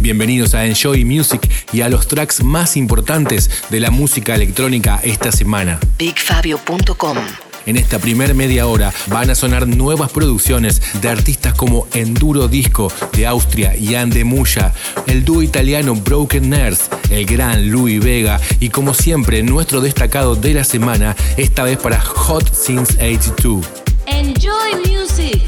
Bienvenidos a Enjoy Music y a los tracks más importantes de la música electrónica esta semana. BigFabio.com. En esta primer media hora van a sonar nuevas producciones de artistas como Enduro Disco de Austria y Andemuya, el dúo italiano Broken Nurse, el gran Louis Vega y como siempre nuestro destacado de la semana, esta vez para Hot Since 82. Enjoy music.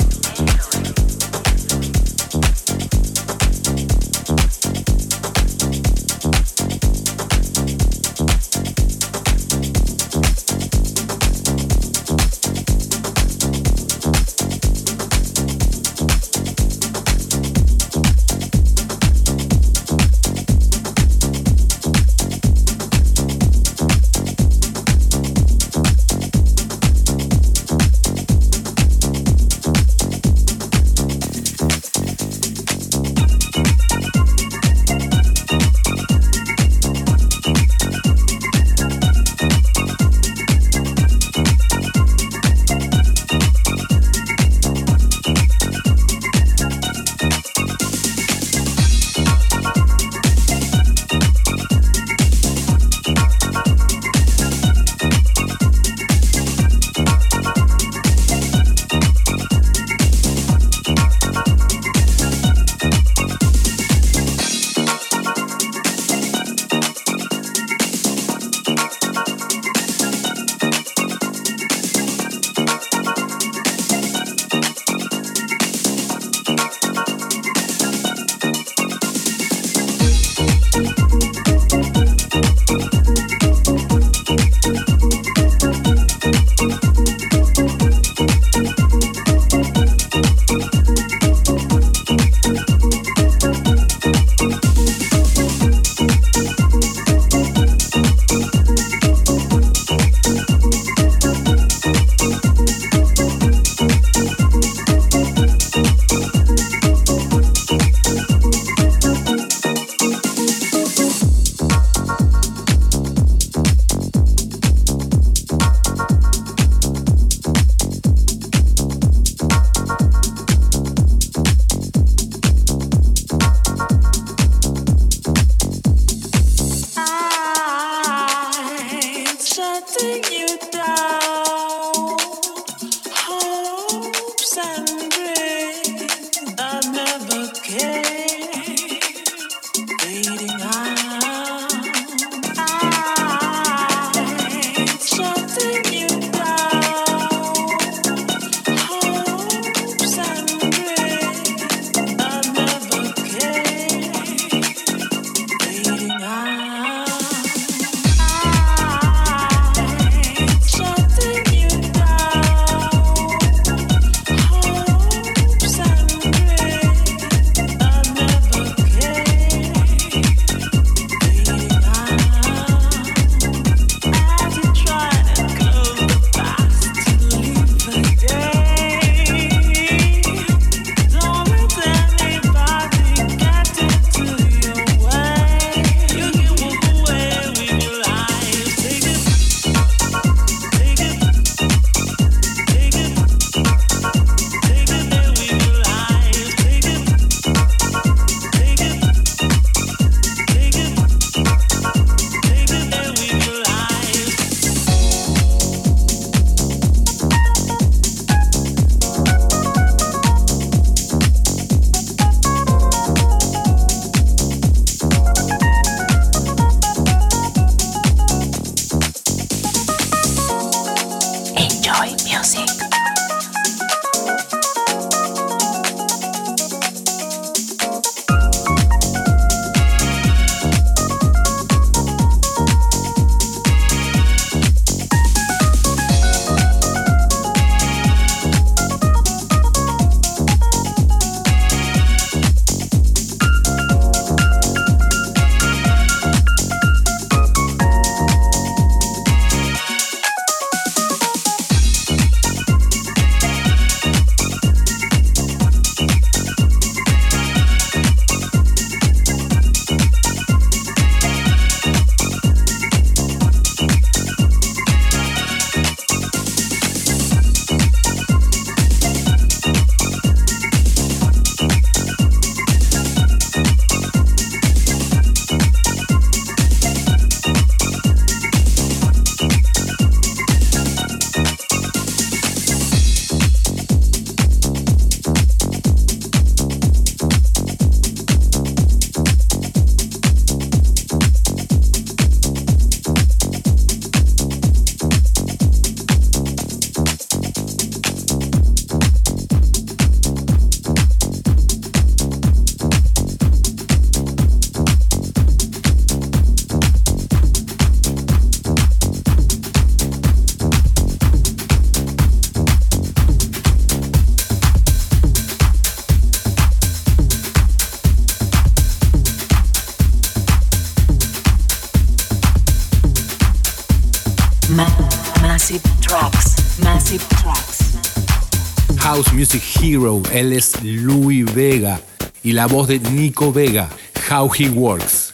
House Music Hero, él es Louis Vega y la voz de Nico Vega, How He Works.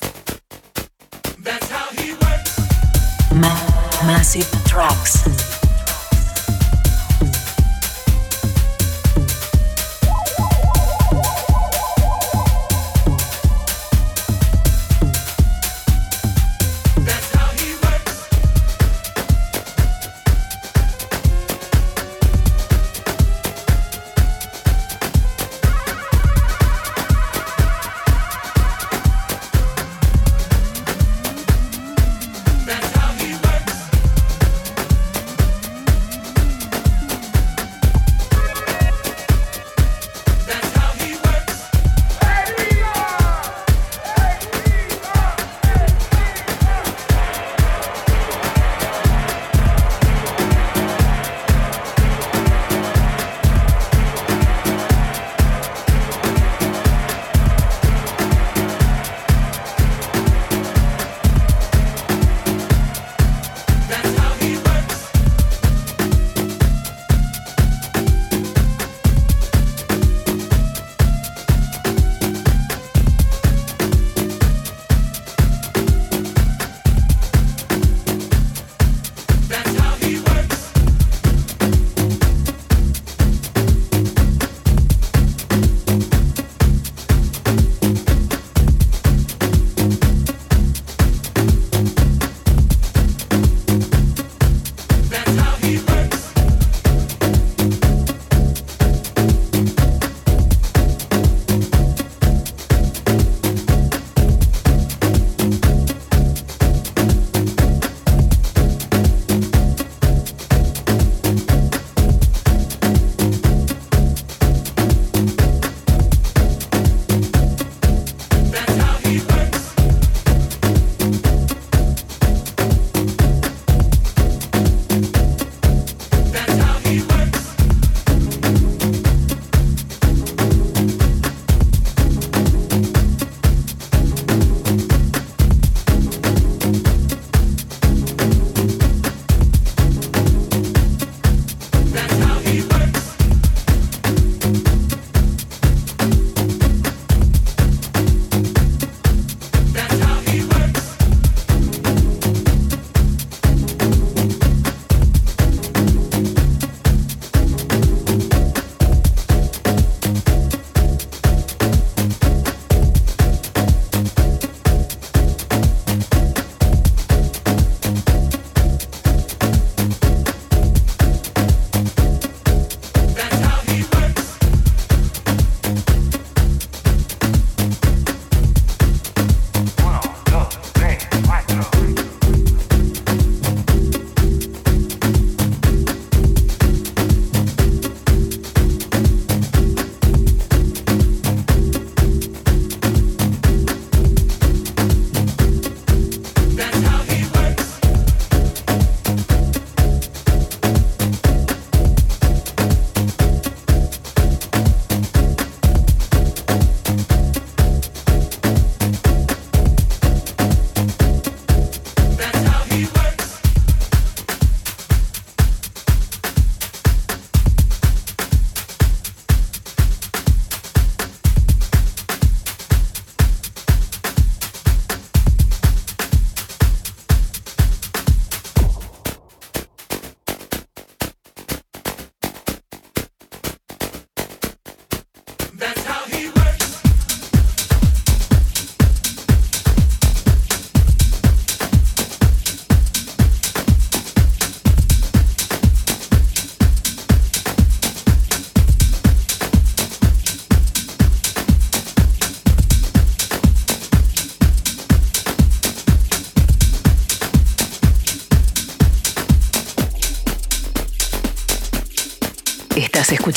massive Tracks.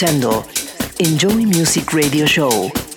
Escuchando Enjoy Music Radio Show.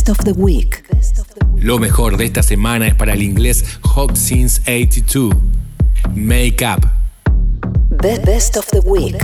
Best of the Week. Lo mejor de esta semana es para el inglés Hot Since 82. Make Up. Best of the Week.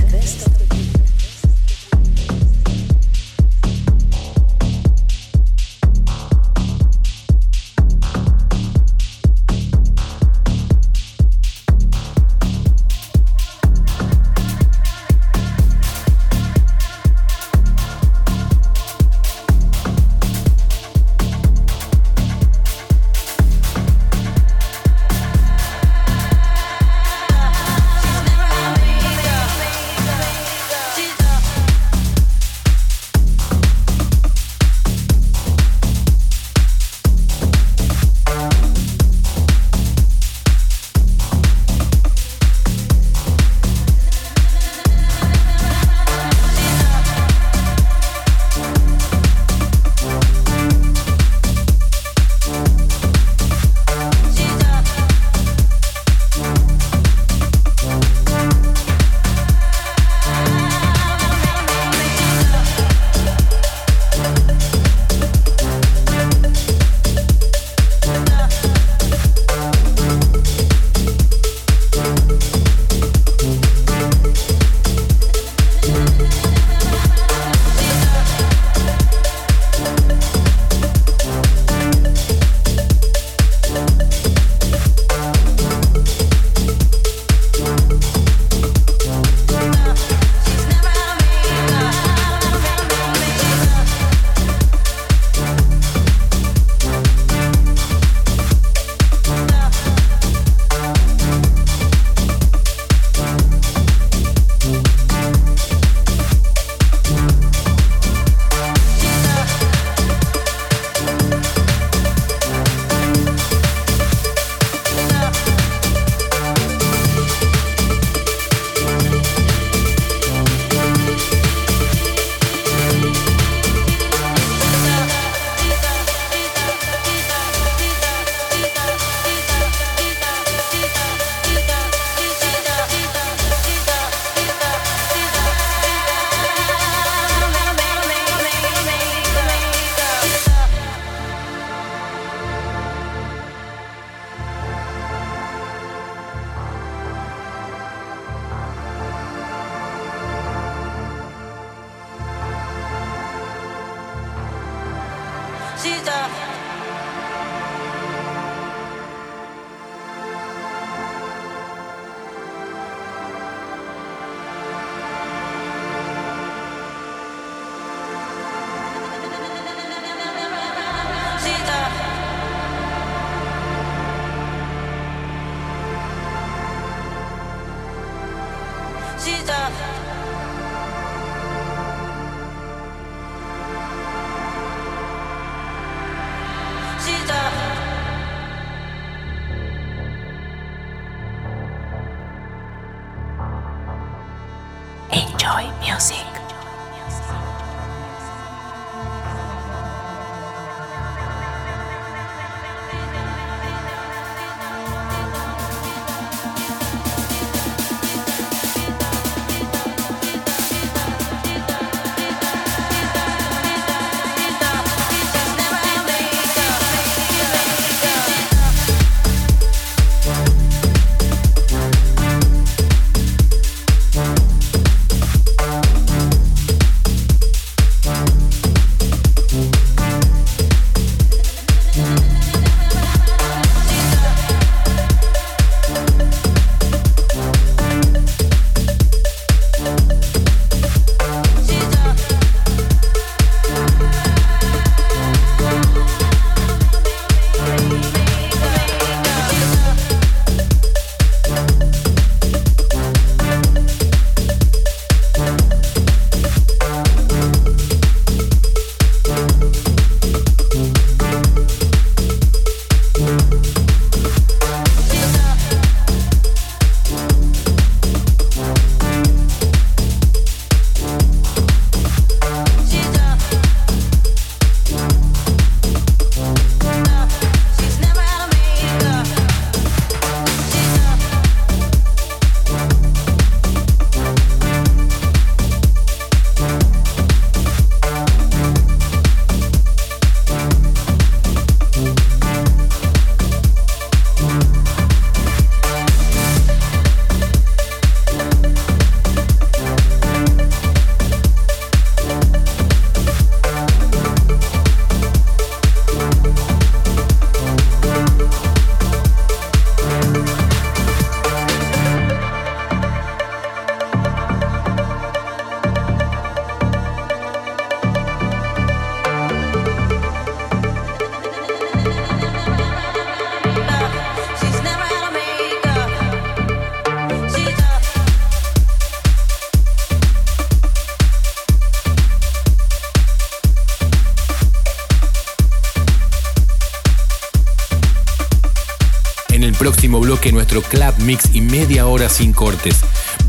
Club mix y media hora sin cortes.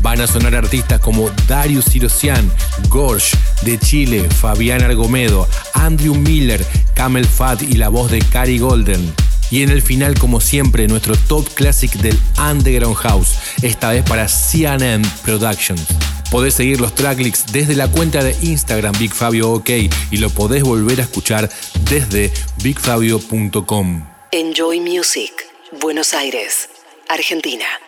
Van a sonar artistas como Darius Sirosian, Gorsh de Chile, Fabián Argomedo, Andrew Miller, Camel Fat y la voz de Cary Golden. Y en el final, como siempre, nuestro top classic del Underground House, esta vez para CNN Productions. Podés seguir los tracklicks desde la cuenta de Instagram BigFabioOK y lo podés volver a escuchar desde bigfabio.com. Enjoy Music, Buenos Aires, Argentina.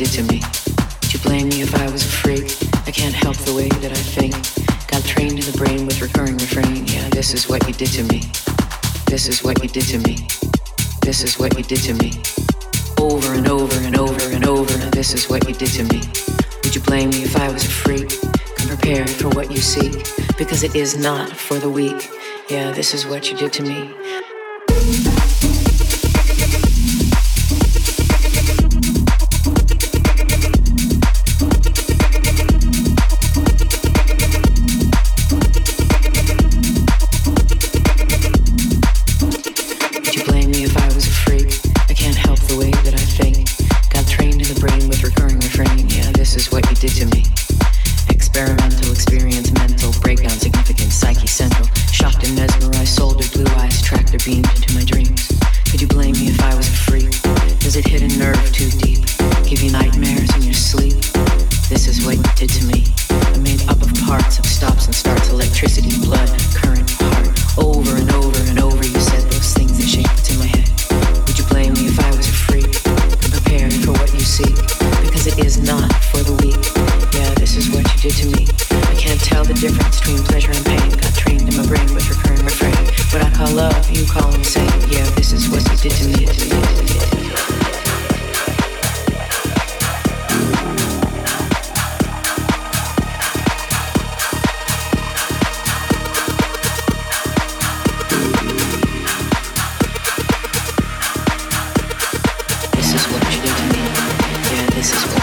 Did to me. Would you blame me if I was a freak? I can't help the way that I think. Got trained in the brain with recurring refrain. Yeah, this is what you did to me. This is what you did to me. This is what you did to me. Over and over and over and over. This is what you did to me. Would you blame me if I was a freak? Come prepared for what you seek. Because it is not for the weak. Yeah, this is what you did to me.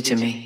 final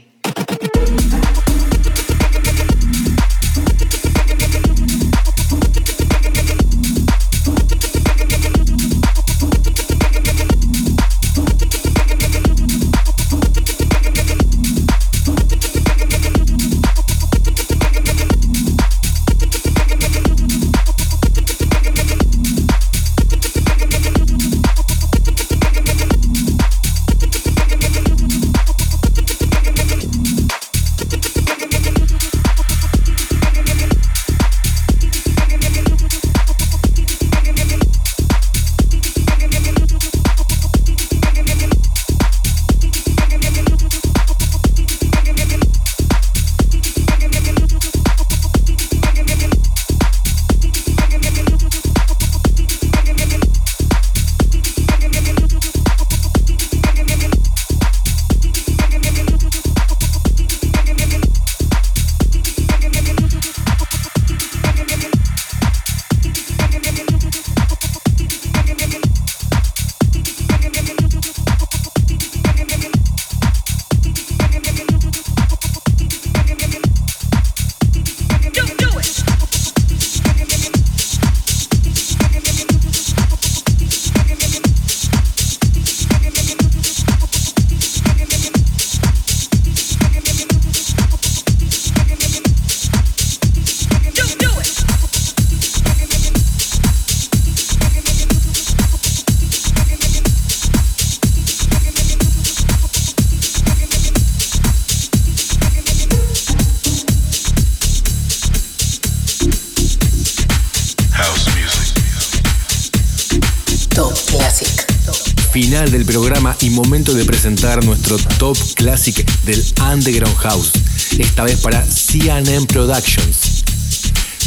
classic del Underground House. Esta vez para CNN Productions.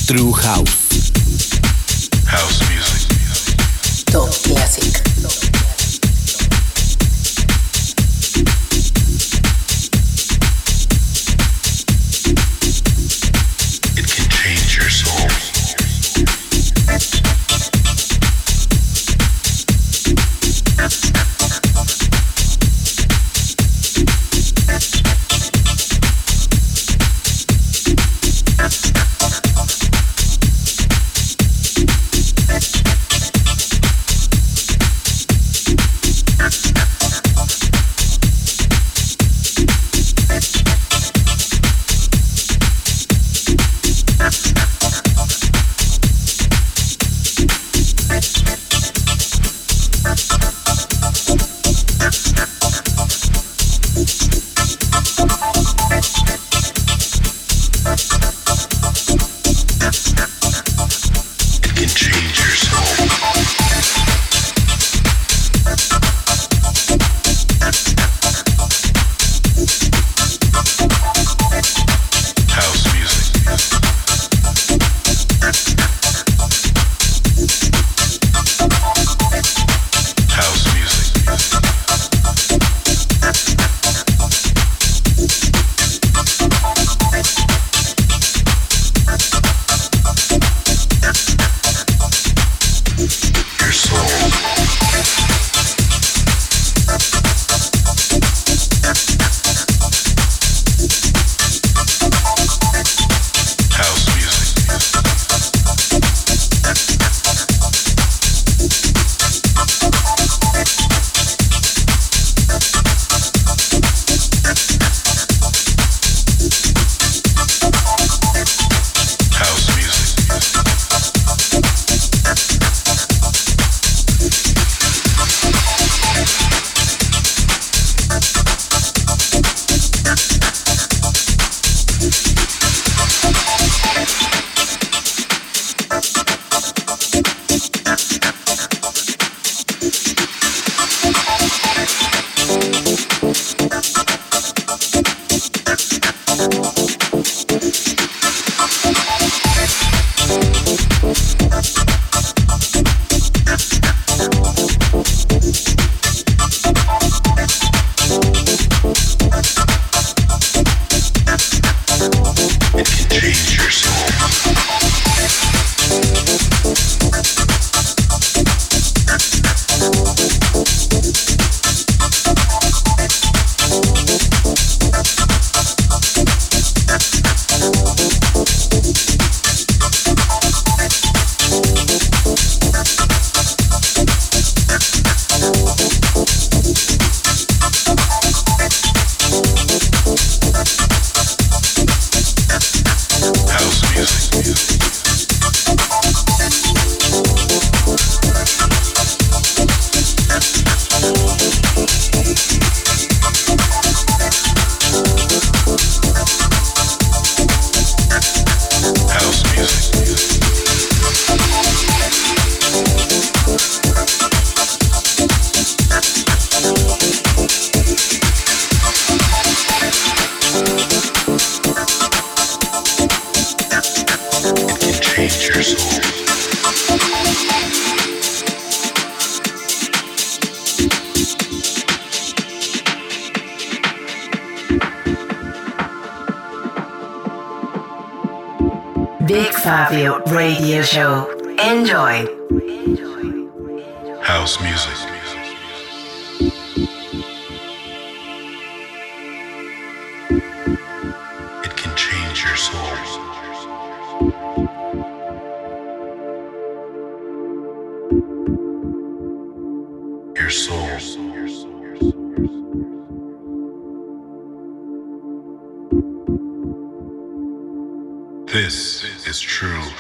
True House. House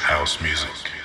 house music.